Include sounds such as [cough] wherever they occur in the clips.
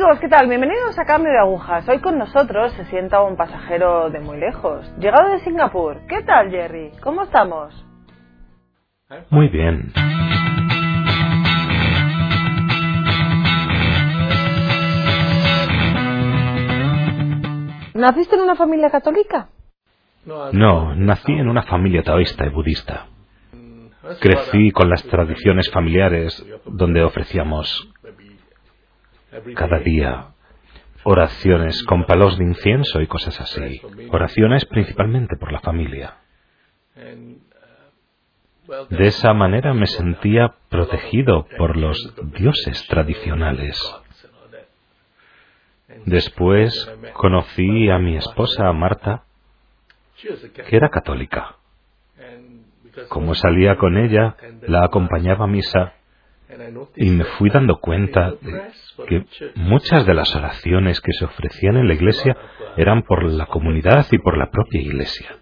Amigos, ¿qué tal? Bienvenidos a Cambio de Agujas. Hoy con nosotros se sienta un pasajero de muy lejos, llegado de Singapur. ¿Qué tal, Jerry? ¿Cómo estamos? Muy bien. ¿Naciste en una familia católica? No, nací en una familia taoísta y budista. Crecí con las tradiciones familiares donde ofrecíamos cada día oraciones con palos de incienso y cosas así. Oraciones principalmente por la familia. De esa manera me sentía protegido por los dioses tradicionales. Después conocí a mi esposa Marta, que era católica. Como salía con ella, la acompañaba a misa y me fui dando cuenta de que muchas de las oraciones que se ofrecían en la iglesia eran por la comunidad y por la propia iglesia.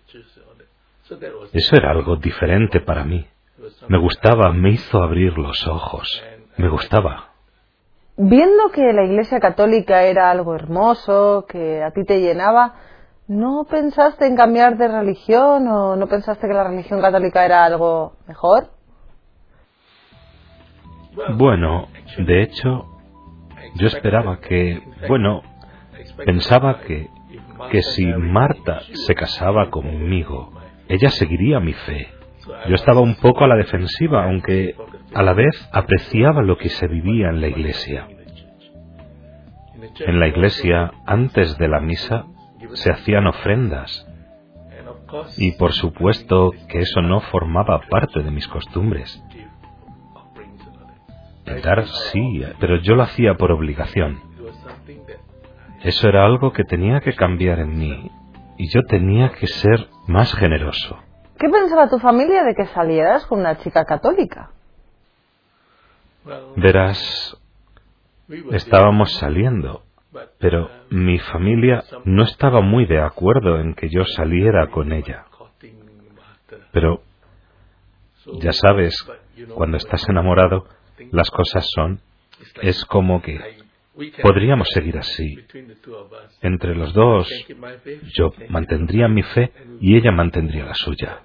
Eso era algo diferente para mí. Me gustaba, me hizo abrir los ojos. Me gustaba. Viendo que la iglesia católica era algo hermoso, que a ti te llenaba, ¿no pensaste en cambiar de religión o no pensaste que la religión católica era algo mejor? Bueno, de hecho, yo esperaba que, bueno, pensaba que, que si Marta se casaba conmigo, ella seguiría mi fe. Yo estaba un poco a la defensiva, aunque a la vez apreciaba lo que se vivía en la iglesia. En la iglesia, antes de la misa, se hacían ofrendas. Y por supuesto que eso no formaba parte de mis costumbres. Dar sí, pero yo lo hacía por obligación. Eso era algo que tenía que cambiar en mí y yo tenía que ser más generoso. ¿Qué pensaba tu familia de que salieras con una chica católica? Verás, estábamos saliendo, pero mi familia no estaba muy de acuerdo en que yo saliera con ella. Pero, ya sabes, cuando estás enamorado, las cosas son, es como que podríamos seguir así. Entre los dos, yo mantendría mi fe y ella mantendría la suya.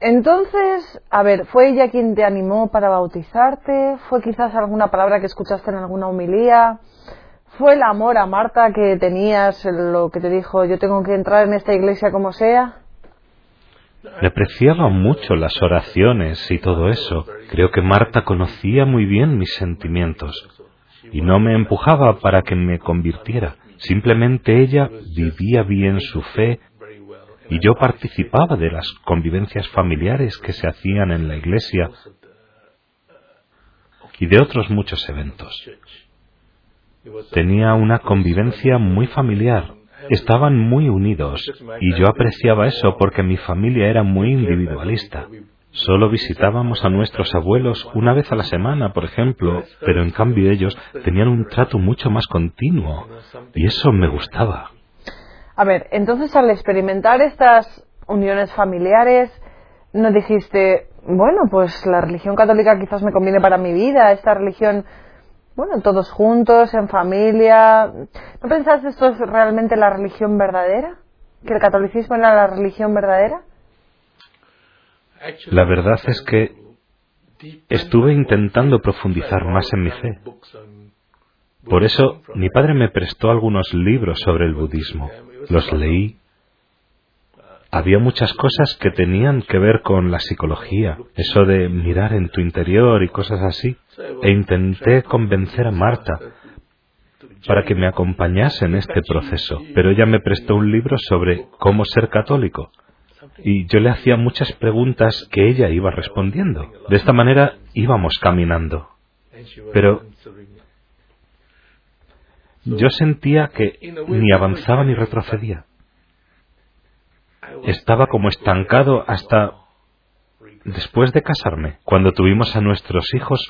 Entonces, a ver, ¿fue ella quien te animó para bautizarte? ¿Fue quizás alguna palabra que escuchaste en alguna homilía? ¿Fue el amor a Marta que tenías, lo que te dijo, yo tengo que entrar en esta iglesia como sea? Le apreciaba mucho las oraciones y todo eso. Creo que Marta conocía muy bien mis sentimientos y no me empujaba para que me convirtiera. Simplemente ella vivía bien su fe y yo participaba de las convivencias familiares que se hacían en la iglesia y de otros muchos eventos. Tenía una convivencia muy familiar, estaban muy unidos y yo apreciaba eso porque mi familia era muy individualista. Solo visitábamos a nuestros abuelos una vez a la semana, por ejemplo, pero en cambio ellos tenían un trato mucho más continuo y eso me gustaba. A ver, entonces al experimentar estas uniones familiares, ¿no dijiste, bueno, pues la religión católica quizás me conviene para mi vida, esta religión bueno, todos juntos, en familia. ¿No pensaste esto es realmente la religión verdadera? ¿Que el catolicismo era la religión verdadera? La verdad es que estuve intentando profundizar más en mi fe. Por eso mi padre me prestó algunos libros sobre el budismo. Los leí había muchas cosas que tenían que ver con la psicología, eso de mirar en tu interior y cosas así. E intenté convencer a Marta para que me acompañase en este proceso, pero ella me prestó un libro sobre cómo ser católico. Y yo le hacía muchas preguntas que ella iba respondiendo. De esta manera íbamos caminando. Pero yo sentía que ni avanzaba ni retrocedía estaba como estancado hasta después de casarme. Cuando tuvimos a nuestros hijos,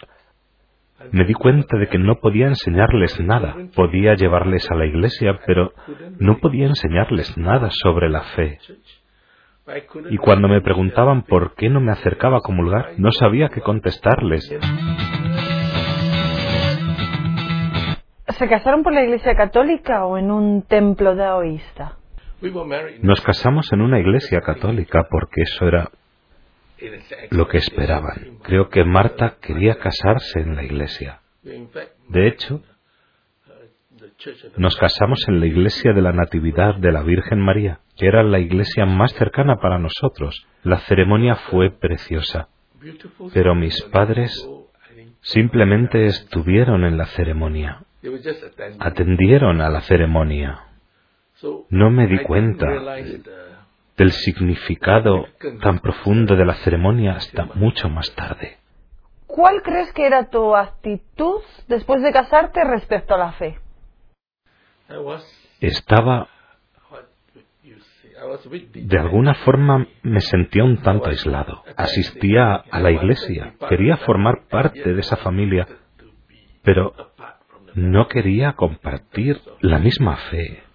me di cuenta de que no podía enseñarles nada. Podía llevarles a la iglesia, pero no podía enseñarles nada sobre la fe. Y cuando me preguntaban por qué no me acercaba a comulgar, no sabía qué contestarles. ¿Se casaron por la Iglesia Católica o en un templo daoísta? Nos casamos en una iglesia católica porque eso era lo que esperaban. Creo que Marta quería casarse en la iglesia. De hecho, nos casamos en la iglesia de la Natividad de la Virgen María, que era la iglesia más cercana para nosotros. La ceremonia fue preciosa, pero mis padres simplemente estuvieron en la ceremonia, atendieron a la ceremonia. No me di cuenta del significado tan profundo de la ceremonia hasta mucho más tarde. ¿Cuál crees que era tu actitud después de casarte respecto a la fe? Estaba... De alguna forma me sentía un tanto aislado. Asistía a la iglesia, quería formar parte de esa familia, pero no quería compartir la misma fe.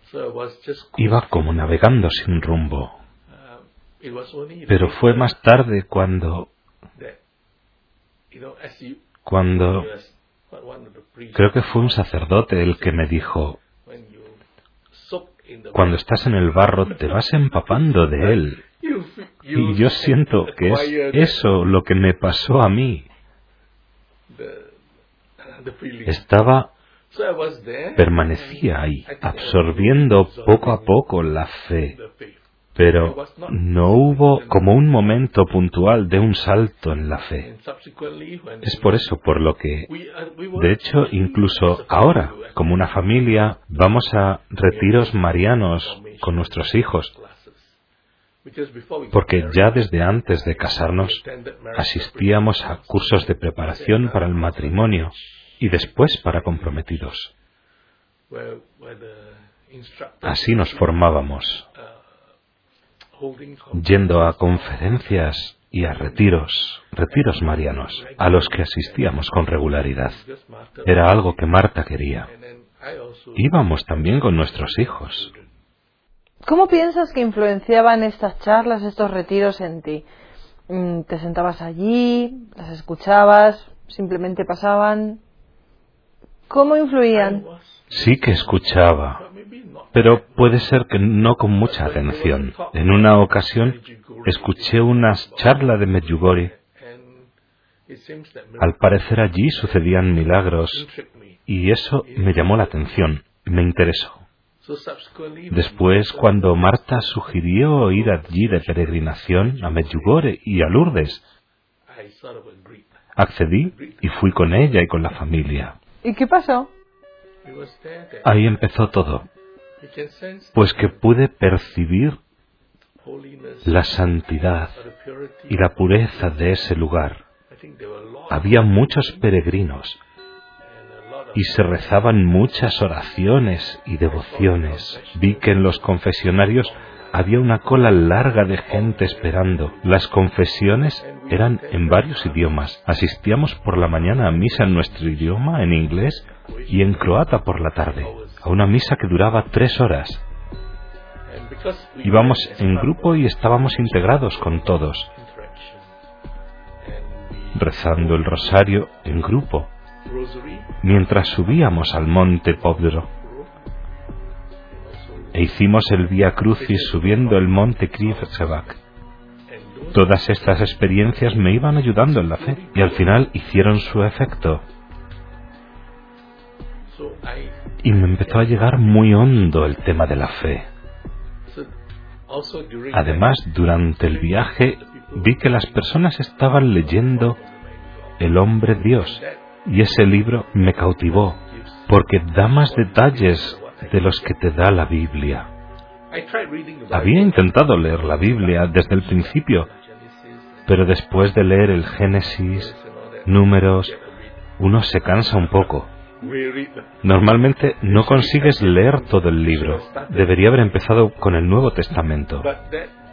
Iba como navegando sin rumbo. Pero fue más tarde cuando... Cuando... Creo que fue un sacerdote el que me dijo, cuando estás en el barro te vas empapando de él. [laughs] Y yo [laughs] siento que es eso lo que me pasó a mí. Estaba permanecía ahí, absorbiendo poco a poco la fe. Pero no hubo como un momento puntual de un salto en la fe. Es por eso por lo que, de hecho, incluso ahora, como una familia, vamos a retiros marianos con nuestros hijos. Porque ya desde antes de casarnos asistíamos a cursos de preparación para el matrimonio y después para comprometidos. Así nos formábamos, yendo a conferencias y a retiros, retiros marianos, a los que asistíamos con regularidad. Era algo que Marta quería. Íbamos también con nuestros hijos. ¿Cómo piensas que influenciaban estas charlas, estos retiros en ti? Mm, ¿Te sentabas allí, las escuchabas, simplemente pasaban? ¿Cómo influían? Sí que escuchaba, pero puede ser que no con mucha atención. En una ocasión escuché una charla de Medjugorje. Al parecer allí sucedían milagros y eso me llamó la atención, me interesó. Después, cuando Marta sugirió ir allí de peregrinación a Medjugorje y a Lourdes, accedí y fui con ella y con la familia. ¿Y qué pasó? Ahí empezó todo, pues que pude percibir la santidad y la pureza de ese lugar. Había muchos peregrinos y se rezaban muchas oraciones y devociones. Vi que en los confesionarios había una cola larga de gente esperando. Las confesiones eran en varios idiomas. Asistíamos por la mañana a misa en nuestro idioma, en inglés, y en croata por la tarde, a una misa que duraba tres horas. Íbamos en grupo y estábamos integrados con todos, rezando el rosario en grupo, mientras subíamos al monte Pobro e hicimos el Vía Crucis subiendo el monte Krivtsevak. Todas estas experiencias me iban ayudando en la fe y al final hicieron su efecto. Y me empezó a llegar muy hondo el tema de la fe. Además, durante el viaje vi que las personas estaban leyendo El hombre Dios y ese libro me cautivó porque da más detalles de los que te da la Biblia. Había intentado leer la Biblia desde el principio, pero después de leer el Génesis, números, uno se cansa un poco. Normalmente no consigues leer todo el libro. Debería haber empezado con el Nuevo Testamento.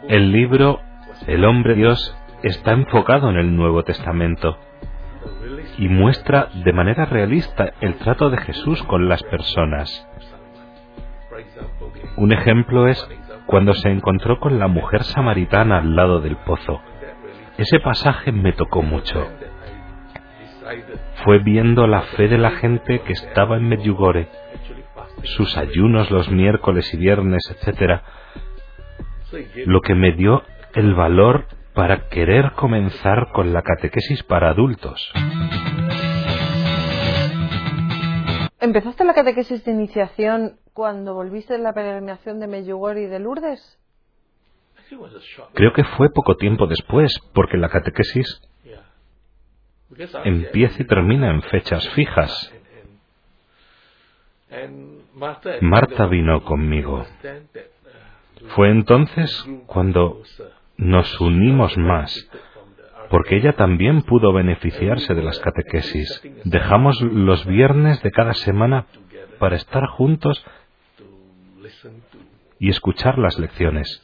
El libro, el hombre Dios, está enfocado en el Nuevo Testamento y muestra de manera realista el trato de Jesús con las personas. Un ejemplo es cuando se encontró con la mujer samaritana al lado del pozo. Ese pasaje me tocó mucho. fue viendo la fe de la gente que estaba en Medjugorje, sus ayunos los miércoles y viernes, etc., lo que me dio el valor para querer comenzar con la catequesis para adultos. ¿Empezaste la catequesis de iniciación cuando volviste de la peregrinación de Medjugorje y de Lourdes? Creo que fue poco tiempo después, porque la catequesis empieza y termina en fechas fijas. Marta vino conmigo. Fue entonces cuando nos unimos más, porque ella también pudo beneficiarse de las catequesis. Dejamos los viernes de cada semana para estar juntos y escuchar las lecciones.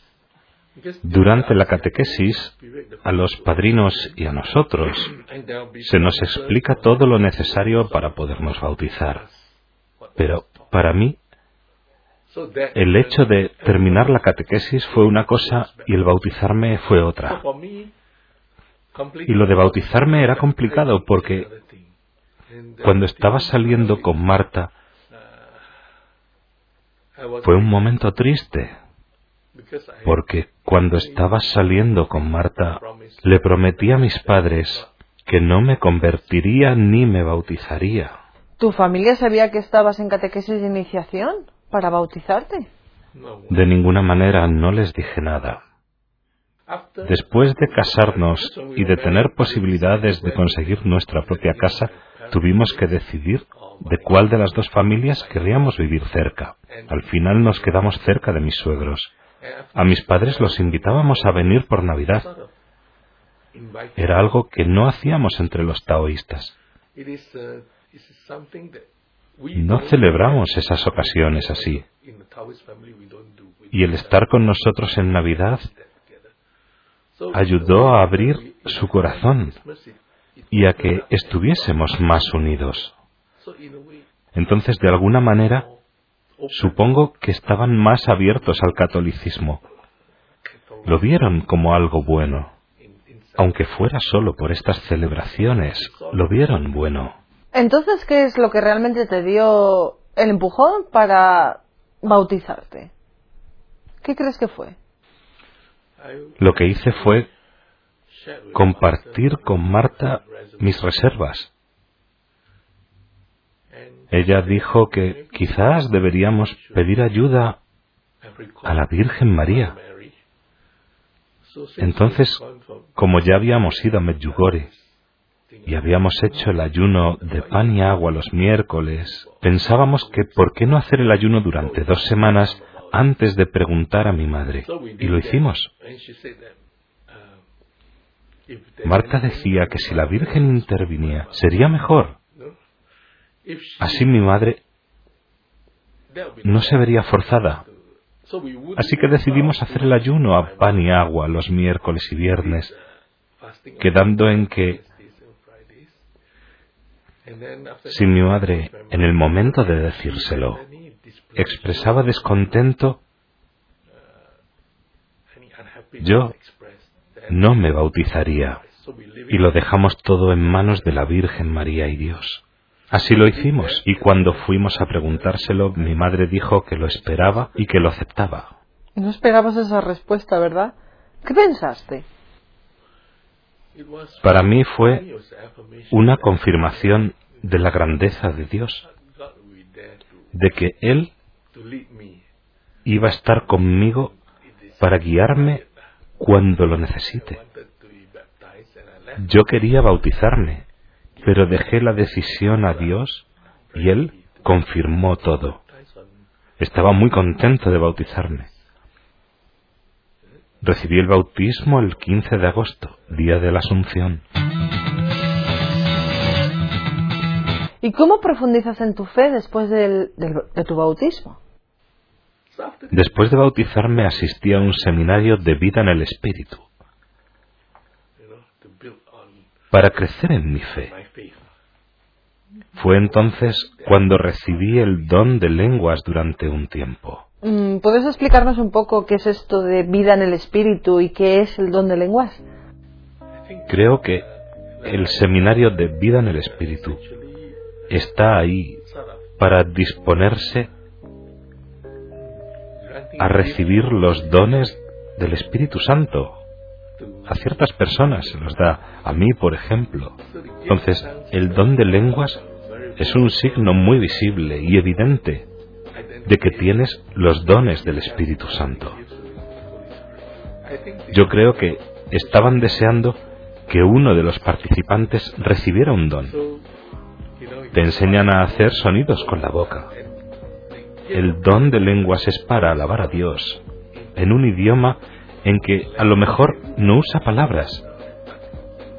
Durante la catequesis, a los padrinos y a nosotros se nos explica todo lo necesario para podernos bautizar. Pero para mí, el hecho de terminar la catequesis fue una cosa y el bautizarme fue otra. Y lo de bautizarme era complicado porque cuando estaba saliendo con Marta fue un momento triste porque cuando estaba saliendo con Marta le prometí a mis padres que no me convertiría ni me bautizaría. ¿Tu familia sabía que estabas en catequesis de iniciación para bautizarte? De ninguna manera no les dije nada. Después de casarnos y de tener posibilidades de conseguir nuestra propia casa, tuvimos que decidir de cuál de las dos familias querríamos vivir cerca. Al final nos quedamos cerca de mis suegros. A mis padres los invitábamos a venir por Navidad. Era algo que no hacíamos entre los taoístas. No celebramos esas ocasiones así. Y el estar con nosotros en Navidad ayudó a abrir su corazón y a que estuviésemos más unidos. Entonces, de alguna manera, supongo que estaban más abiertos al catolicismo. Lo vieron como algo bueno. Aunque fuera solo por estas celebraciones, lo vieron bueno. Entonces, ¿qué es lo que realmente te dio el empujón para bautizarte? ¿Qué crees que fue? Lo que hice fue compartir con Marta mis reservas. Ella dijo que quizás deberíamos pedir ayuda a la Virgen María. Entonces, como ya habíamos ido a Medjugorje y habíamos hecho el ayuno de pan y agua los miércoles, pensábamos que por qué no hacer el ayuno durante dos semanas antes de preguntar a mi madre. Y lo hicimos. Marta decía que si la Virgen intervenía, sería mejor. Así mi madre no se vería forzada. Así que decidimos hacer el ayuno a pan y agua los miércoles y viernes, quedando en que si mi madre, en el momento de decírselo, expresaba descontento, yo no me bautizaría y lo dejamos todo en manos de la Virgen María y Dios. Así lo hicimos y cuando fuimos a preguntárselo mi madre dijo que lo esperaba y que lo aceptaba. No esperabas esa respuesta, ¿verdad? ¿Qué pensaste? Para mí fue una confirmación de la grandeza de Dios, de que Él iba a estar conmigo para guiarme cuando lo necesite. Yo quería bautizarme, pero dejé la decisión a Dios y Él confirmó todo. Estaba muy contento de bautizarme. Recibí el bautismo el 15 de agosto, día de la Asunción. ¿Y cómo profundizas en tu fe después de tu bautismo? Después de bautizarme asistí a un seminario de vida en el Espíritu para crecer en mi fe. Fue entonces cuando recibí el don de lenguas durante un tiempo. Mm, ¿Puedes explicarnos un poco qué es esto de vida en el Espíritu y qué es el don de lenguas? Creo que el seminario de vida en el Espíritu está ahí para disponerse a recibir los dones del Espíritu Santo. A ciertas personas se los da, a mí por ejemplo. Entonces, el don de lenguas es un signo muy visible y evidente de que tienes los dones del Espíritu Santo. Yo creo que estaban deseando que uno de los participantes recibiera un don. Te enseñan a hacer sonidos con la boca. El don de lenguas es para alabar a Dios en un idioma en que a lo mejor no usa palabras.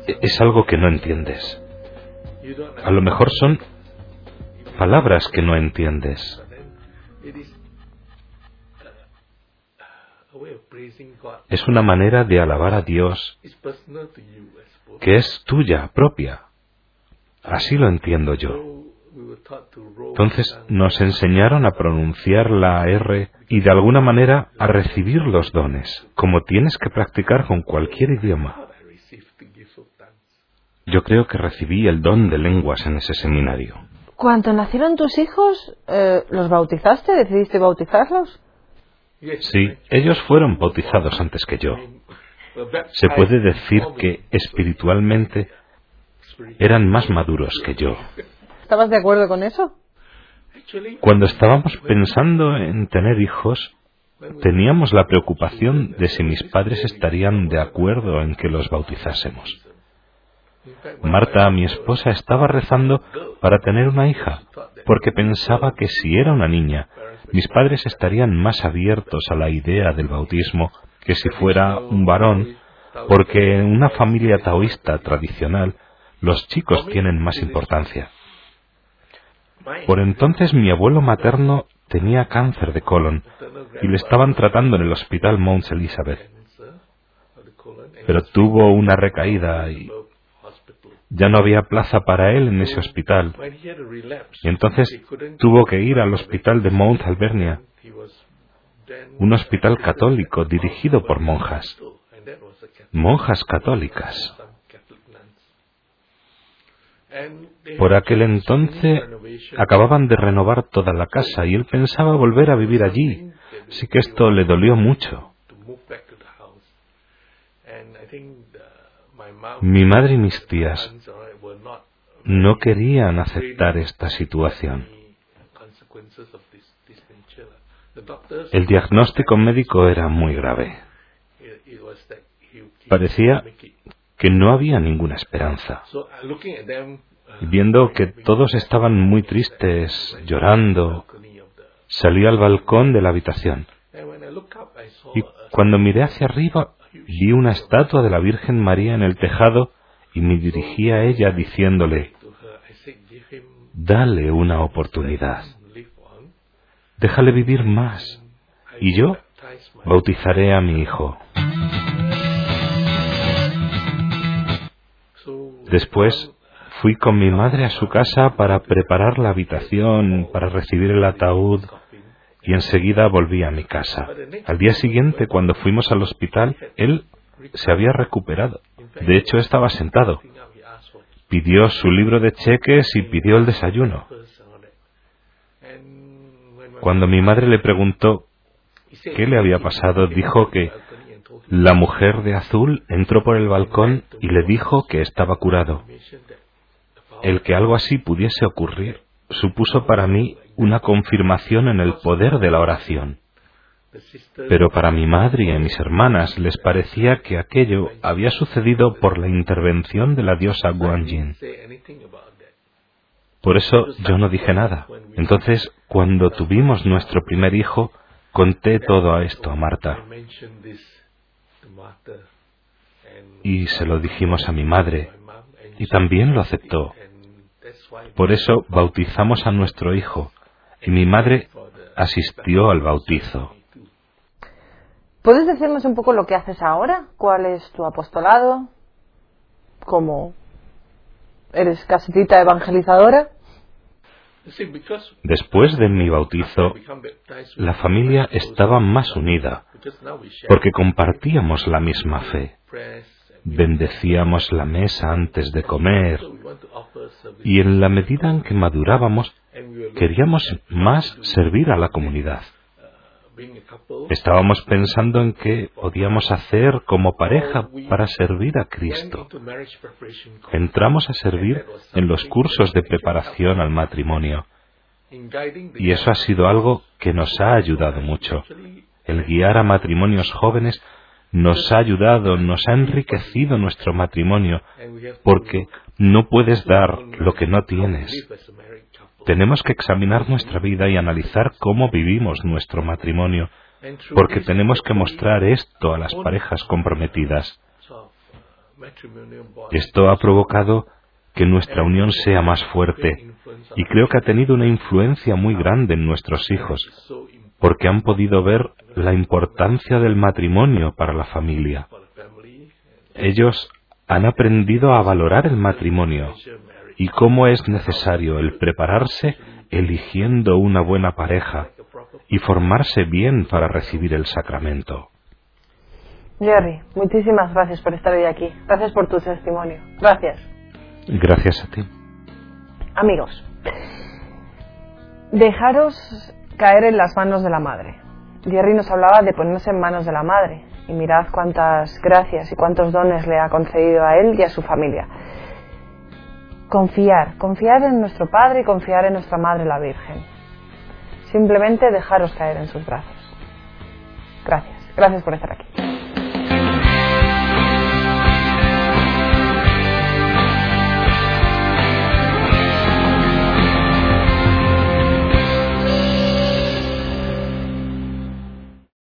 Es algo que no entiendes. A lo mejor son palabras que no entiendes. Es una manera de alabar a Dios que es tuya, propia. Así lo entiendo yo. Entonces nos enseñaron a pronunciar la R y de alguna manera a recibir los dones, como tienes que practicar con cualquier idioma. Yo creo que recibí el don de lenguas en ese seminario. Cuando nacieron tus hijos, eh, ¿los bautizaste? ¿Decidiste bautizarlos? Sí, ellos fueron bautizados antes que yo. Se puede decir que espiritualmente eran más maduros que yo. ¿Estabas de acuerdo con eso? Cuando estábamos pensando en tener hijos, teníamos la preocupación de si mis padres estarían de acuerdo en que los bautizásemos. Marta, mi esposa, estaba rezando para tener una hija, porque pensaba que si era una niña, mis padres estarían más abiertos a la idea del bautismo que si fuera un varón, porque en una familia taoísta tradicional los chicos tienen más importancia. Por entonces mi abuelo materno tenía cáncer de colon y le estaban tratando en el hospital Mount Elizabeth. Pero tuvo una recaída y ya no había plaza para él en ese hospital. Y entonces tuvo que ir al hospital de Mount Alvernia, un hospital católico dirigido por monjas, monjas católicas. Por aquel entonces acababan de renovar toda la casa y él pensaba volver a vivir allí, así que esto le dolió mucho. Mi madre y mis tías no querían aceptar esta situación. El diagnóstico médico era muy grave. Parecía que no había ninguna esperanza. Viendo que todos estaban muy tristes, llorando, salí al balcón de la habitación. Y cuando miré hacia arriba, vi una estatua de la Virgen María en el tejado y me dirigí a ella diciéndole, dale una oportunidad, déjale vivir más, y yo bautizaré a mi hijo. Después fui con mi madre a su casa para preparar la habitación, para recibir el ataúd y enseguida volví a mi casa. Al día siguiente, cuando fuimos al hospital, él se había recuperado. De hecho, estaba sentado. Pidió su libro de cheques y pidió el desayuno. Cuando mi madre le preguntó qué le había pasado, dijo que la mujer de azul entró por el balcón y le dijo que estaba curado. El que algo así pudiese ocurrir supuso para mí una confirmación en el poder de la oración. Pero para mi madre y a mis hermanas les parecía que aquello había sucedido por la intervención de la diosa Guanyin. Por eso yo no dije nada. Entonces, cuando tuvimos nuestro primer hijo, conté todo esto a Marta. Y se lo dijimos a mi madre, y también lo aceptó. Por eso bautizamos a nuestro hijo, y mi madre asistió al bautizo. ¿Puedes decirnos un poco lo que haces ahora? ¿Cuál es tu apostolado? ¿Cómo eres casetita evangelizadora? Después de mi bautizo, la familia estaba más unida porque compartíamos la misma fe. bendecíamos la mesa antes de comer y en la medida en que madurábamos queríamos más servir a la comunidad. Estábamos pensando en qué podíamos hacer como pareja para servir a Cristo. Entramos a servir en los cursos de preparación al matrimonio. Y eso ha sido algo que nos ha ayudado mucho. El guiar a matrimonios jóvenes nos ha ayudado, nos ha enriquecido nuestro matrimonio, porque no puedes dar lo que no tienes. Tenemos que examinar nuestra vida y analizar cómo vivimos nuestro matrimonio, porque tenemos que mostrar esto a las parejas comprometidas. Esto ha provocado que nuestra unión sea más fuerte y creo que ha tenido una influencia muy grande en nuestros hijos, porque han podido ver la importancia del matrimonio para la familia. Ellos han aprendido a valorar el matrimonio y cómo es necesario el prepararse eligiendo una buena pareja y formarse bien para recibir el sacramento. Jerry, muchísimas gracias por estar hoy aquí. Gracias por tu testimonio. Gracias. Gracias a ti. Amigos, dejaros caer en las manos de la madre. Jerry nos hablaba de ponerse en manos de la madre y mirad cuántas gracias y cuántos dones le ha concedido a él y a su familia. Confiar, confiar en nuestro Padre y confiar en nuestra Madre la Virgen. Simplemente dejaros caer en sus brazos. Gracias, gracias por estar aquí.